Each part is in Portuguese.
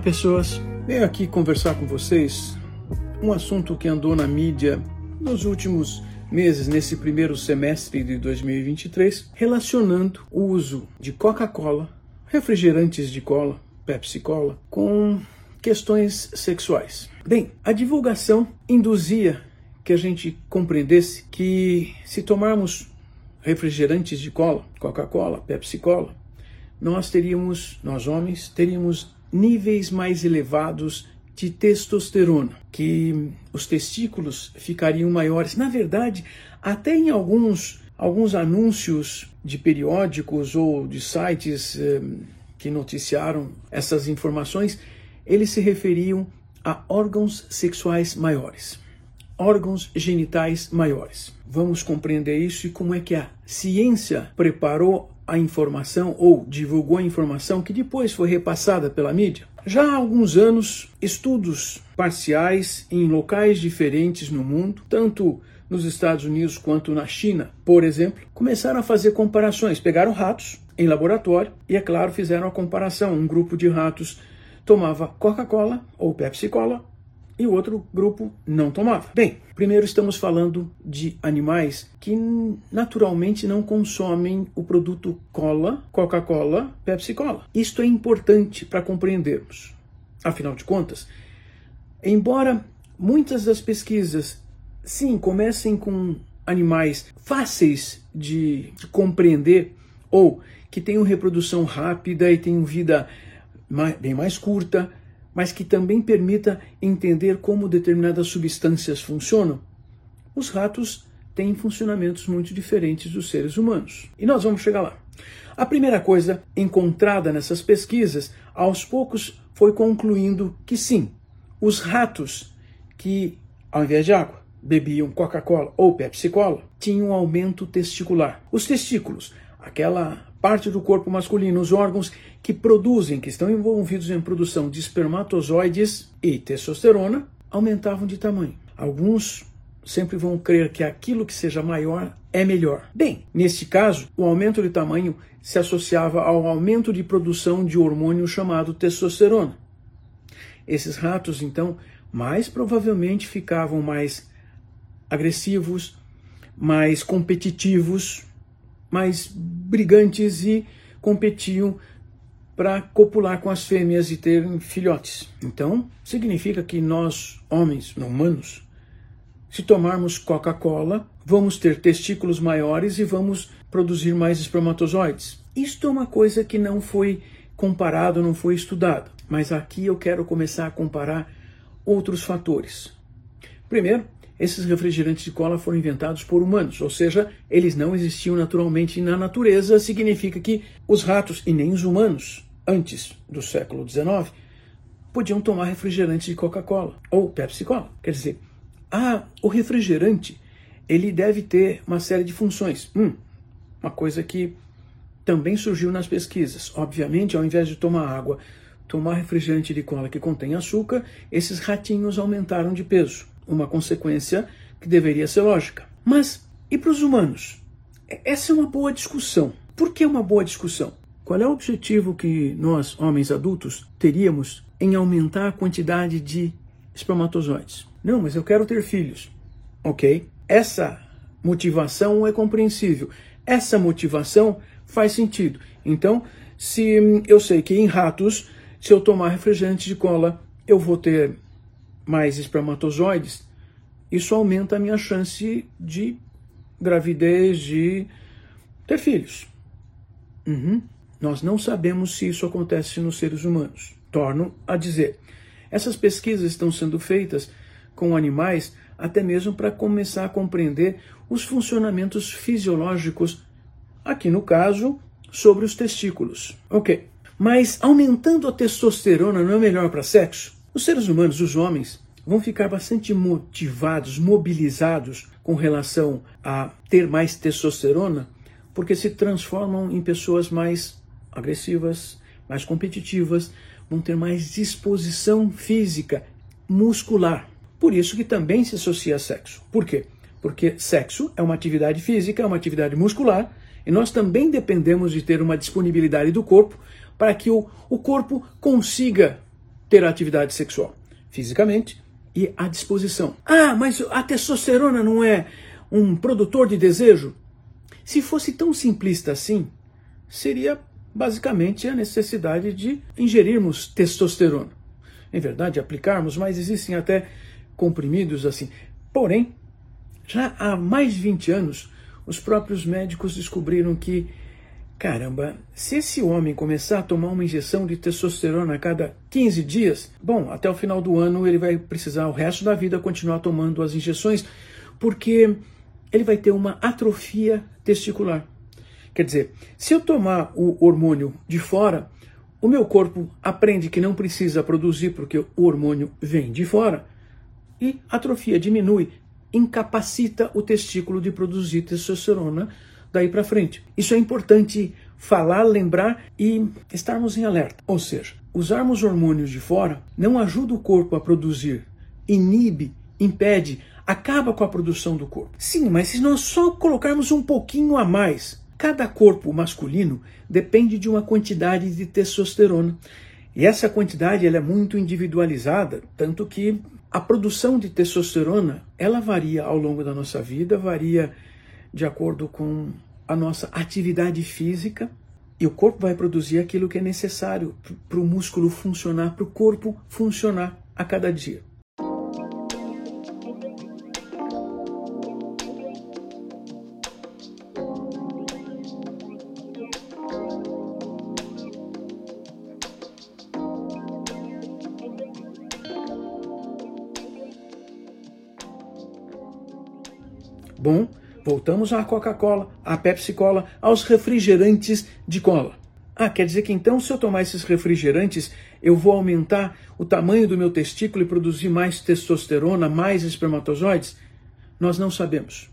Pessoas. Venho aqui conversar com vocês um assunto que andou na mídia nos últimos meses, nesse primeiro semestre de 2023, relacionando o uso de Coca-Cola, refrigerantes de cola, Pepsi-Cola, com questões sexuais. Bem, a divulgação induzia que a gente compreendesse que se tomarmos refrigerantes de cola, Coca-Cola, Pepsi-Cola, nós teríamos, nós homens, teríamos níveis mais elevados de testosterona, que os testículos ficariam maiores. Na verdade, até em alguns, alguns anúncios de periódicos ou de sites eh, que noticiaram essas informações, eles se referiam a órgãos sexuais maiores, órgãos genitais maiores. Vamos compreender isso e como é que a ciência preparou a informação ou divulgou a informação que depois foi repassada pela mídia? Já há alguns anos, estudos parciais em locais diferentes no mundo, tanto nos Estados Unidos quanto na China, por exemplo, começaram a fazer comparações. Pegaram ratos em laboratório e, é claro, fizeram a comparação. Um grupo de ratos tomava Coca-Cola ou Pepsi-Cola e o outro grupo não tomava. Bem, primeiro estamos falando de animais que naturalmente não consomem o produto cola, Coca-Cola, Pepsi-Cola. Isto é importante para compreendermos. Afinal de contas, embora muitas das pesquisas, sim, comecem com animais fáceis de, de compreender ou que tenham reprodução rápida e tenham vida mais, bem mais curta, mas que também permita entender como determinadas substâncias funcionam, os ratos têm funcionamentos muito diferentes dos seres humanos. E nós vamos chegar lá. A primeira coisa encontrada nessas pesquisas, aos poucos foi concluindo que sim, os ratos que, ao invés de água, bebiam Coca-Cola ou Pepsi-Cola, tinham um aumento testicular. Os testículos, aquela parte do corpo masculino, os órgãos que produzem, que estão envolvidos em produção de espermatozoides e testosterona, aumentavam de tamanho. Alguns sempre vão crer que aquilo que seja maior é melhor. Bem, neste caso, o aumento de tamanho se associava ao aumento de produção de hormônio chamado testosterona. Esses ratos, então, mais provavelmente ficavam mais agressivos, mais competitivos, mais brigantes e competiam para copular com as fêmeas e ter filhotes. Então, significa que nós, homens, humanos, se tomarmos Coca-Cola, vamos ter testículos maiores e vamos produzir mais espermatozoides. Isto é uma coisa que não foi comparado, não foi estudado. Mas aqui eu quero começar a comparar outros fatores. Primeiro, esses refrigerantes de cola foram inventados por humanos, ou seja, eles não existiam naturalmente na natureza, significa que os ratos e nem os humanos, antes do século XIX, podiam tomar refrigerante de Coca-Cola ou Pepsi-Cola. Quer dizer, ah, o refrigerante ele deve ter uma série de funções. Hum, uma coisa que também surgiu nas pesquisas. Obviamente, ao invés de tomar água, tomar refrigerante de cola que contém açúcar, esses ratinhos aumentaram de peso uma consequência que deveria ser lógica. Mas e para os humanos? Essa é uma boa discussão. Por que uma boa discussão? Qual é o objetivo que nós, homens adultos, teríamos em aumentar a quantidade de espermatozoides? Não, mas eu quero ter filhos. Ok? Essa motivação é compreensível. Essa motivação faz sentido. Então, se eu sei que em ratos, se eu tomar refrigerante de cola, eu vou ter mais espermatozoides, isso aumenta a minha chance de gravidez, de ter filhos. Uhum. Nós não sabemos se isso acontece nos seres humanos. Torno a dizer. Essas pesquisas estão sendo feitas com animais até mesmo para começar a compreender os funcionamentos fisiológicos, aqui no caso, sobre os testículos. Ok. Mas aumentando a testosterona não é melhor para sexo? Os seres humanos, os homens, vão ficar bastante motivados, mobilizados com relação a ter mais testosterona, porque se transformam em pessoas mais agressivas, mais competitivas, vão ter mais disposição física, muscular. Por isso que também se associa a sexo. Por quê? Porque sexo é uma atividade física, é uma atividade muscular, e nós também dependemos de ter uma disponibilidade do corpo para que o, o corpo consiga ter atividade sexual, fisicamente e à disposição. Ah, mas a testosterona não é um produtor de desejo? Se fosse tão simplista assim, seria basicamente a necessidade de ingerirmos testosterona. Em verdade, aplicarmos, mas existem até comprimidos assim. Porém, já há mais de 20 anos, os próprios médicos descobriram que, caramba, se esse homem começar a tomar uma injeção de testosterona a cada 15 dias, bom, até o final do ano ele vai precisar o resto da vida continuar tomando as injeções, porque ele vai ter uma atrofia testicular. Quer dizer, se eu tomar o hormônio de fora, o meu corpo aprende que não precisa produzir porque o hormônio vem de fora e a atrofia diminui, incapacita o testículo de produzir testosterona daí para frente. Isso é importante falar, lembrar e estarmos em alerta. Ou seja, usarmos hormônios de fora não ajuda o corpo a produzir, inibe, impede, acaba com a produção do corpo. Sim, mas se nós só colocarmos um pouquinho a mais, cada corpo masculino depende de uma quantidade de testosterona. E essa quantidade ela é muito individualizada, tanto que a produção de testosterona, ela varia ao longo da nossa vida, varia de acordo com a nossa atividade física, e o corpo vai produzir aquilo que é necessário para o músculo funcionar, para o corpo funcionar a cada dia. Voltamos à Coca-Cola, à Pepsi-Cola, aos refrigerantes de cola. Ah, quer dizer que então se eu tomar esses refrigerantes, eu vou aumentar o tamanho do meu testículo e produzir mais testosterona, mais espermatozoides? Nós não sabemos.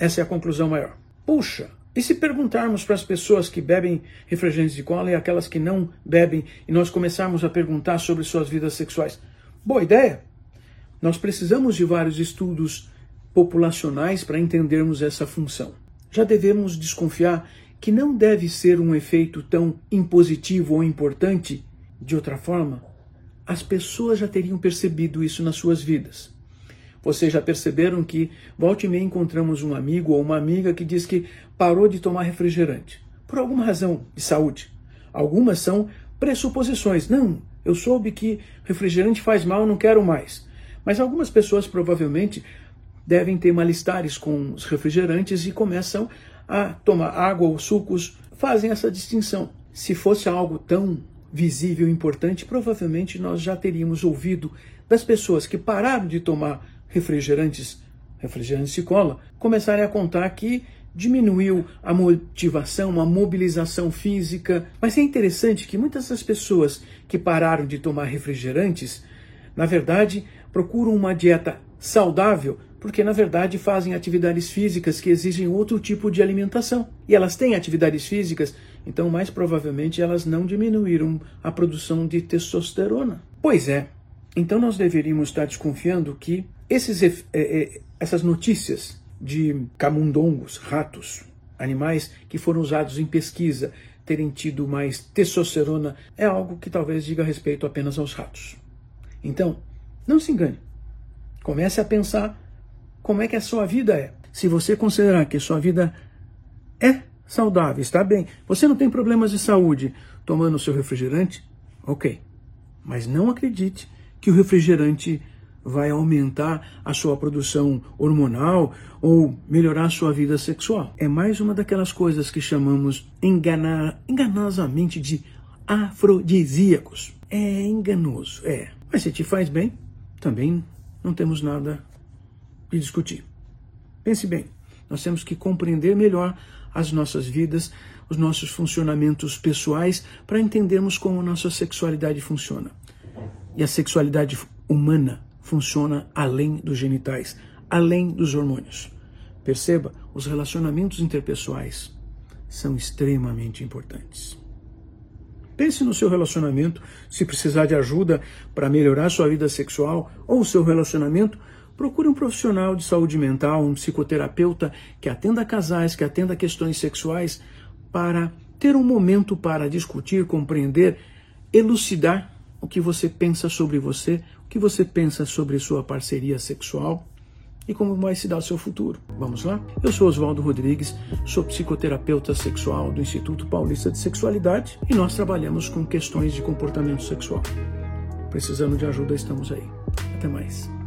Essa é a conclusão maior. Puxa, e se perguntarmos para as pessoas que bebem refrigerantes de cola e aquelas que não bebem, e nós começarmos a perguntar sobre suas vidas sexuais? Boa ideia! Nós precisamos de vários estudos populacionais para entendermos essa função. Já devemos desconfiar que não deve ser um efeito tão impositivo ou importante. De outra forma, as pessoas já teriam percebido isso nas suas vidas. Vocês já perceberam que volte e meia encontramos um amigo ou uma amiga que diz que parou de tomar refrigerante por alguma razão de saúde. Algumas são pressuposições. Não, eu soube que refrigerante faz mal, não quero mais. Mas algumas pessoas provavelmente devem ter malestares com os refrigerantes e começam a tomar água ou sucos, fazem essa distinção. Se fosse algo tão visível e importante, provavelmente nós já teríamos ouvido das pessoas que pararam de tomar refrigerantes, refrigerantes de cola, começarem a contar que diminuiu a motivação, a mobilização física. Mas é interessante que muitas das pessoas que pararam de tomar refrigerantes, na verdade, procuram uma dieta saudável porque na verdade fazem atividades físicas que exigem outro tipo de alimentação. E elas têm atividades físicas, então mais provavelmente elas não diminuíram a produção de testosterona. Pois é, então nós deveríamos estar desconfiando que esses, é, é, essas notícias de camundongos, ratos, animais que foram usados em pesquisa terem tido mais testosterona é algo que talvez diga respeito apenas aos ratos. Então, não se engane. Comece a pensar como é que a sua vida é. Se você considerar que sua vida é saudável, está bem, você não tem problemas de saúde tomando o seu refrigerante, ok. Mas não acredite que o refrigerante vai aumentar a sua produção hormonal ou melhorar a sua vida sexual. É mais uma daquelas coisas que chamamos enganar, enganosamente de afrodisíacos. É enganoso, é. Mas se te faz bem, também não temos nada de discutir. Pense bem, nós temos que compreender melhor as nossas vidas, os nossos funcionamentos pessoais para entendermos como nossa sexualidade funciona. E a sexualidade humana funciona além dos genitais, além dos hormônios. Perceba, os relacionamentos interpessoais são extremamente importantes. Pense no seu relacionamento, se precisar de ajuda para melhorar sua vida sexual ou o seu relacionamento, procure um profissional de saúde mental, um psicoterapeuta que atenda casais, que atenda questões sexuais, para ter um momento para discutir, compreender, elucidar o que você pensa sobre você, o que você pensa sobre sua parceria sexual e como vai se dar o seu futuro. Vamos lá? Eu sou Oswaldo Rodrigues, sou psicoterapeuta sexual do Instituto Paulista de Sexualidade e nós trabalhamos com questões de comportamento sexual. Precisando de ajuda, estamos aí. Até mais.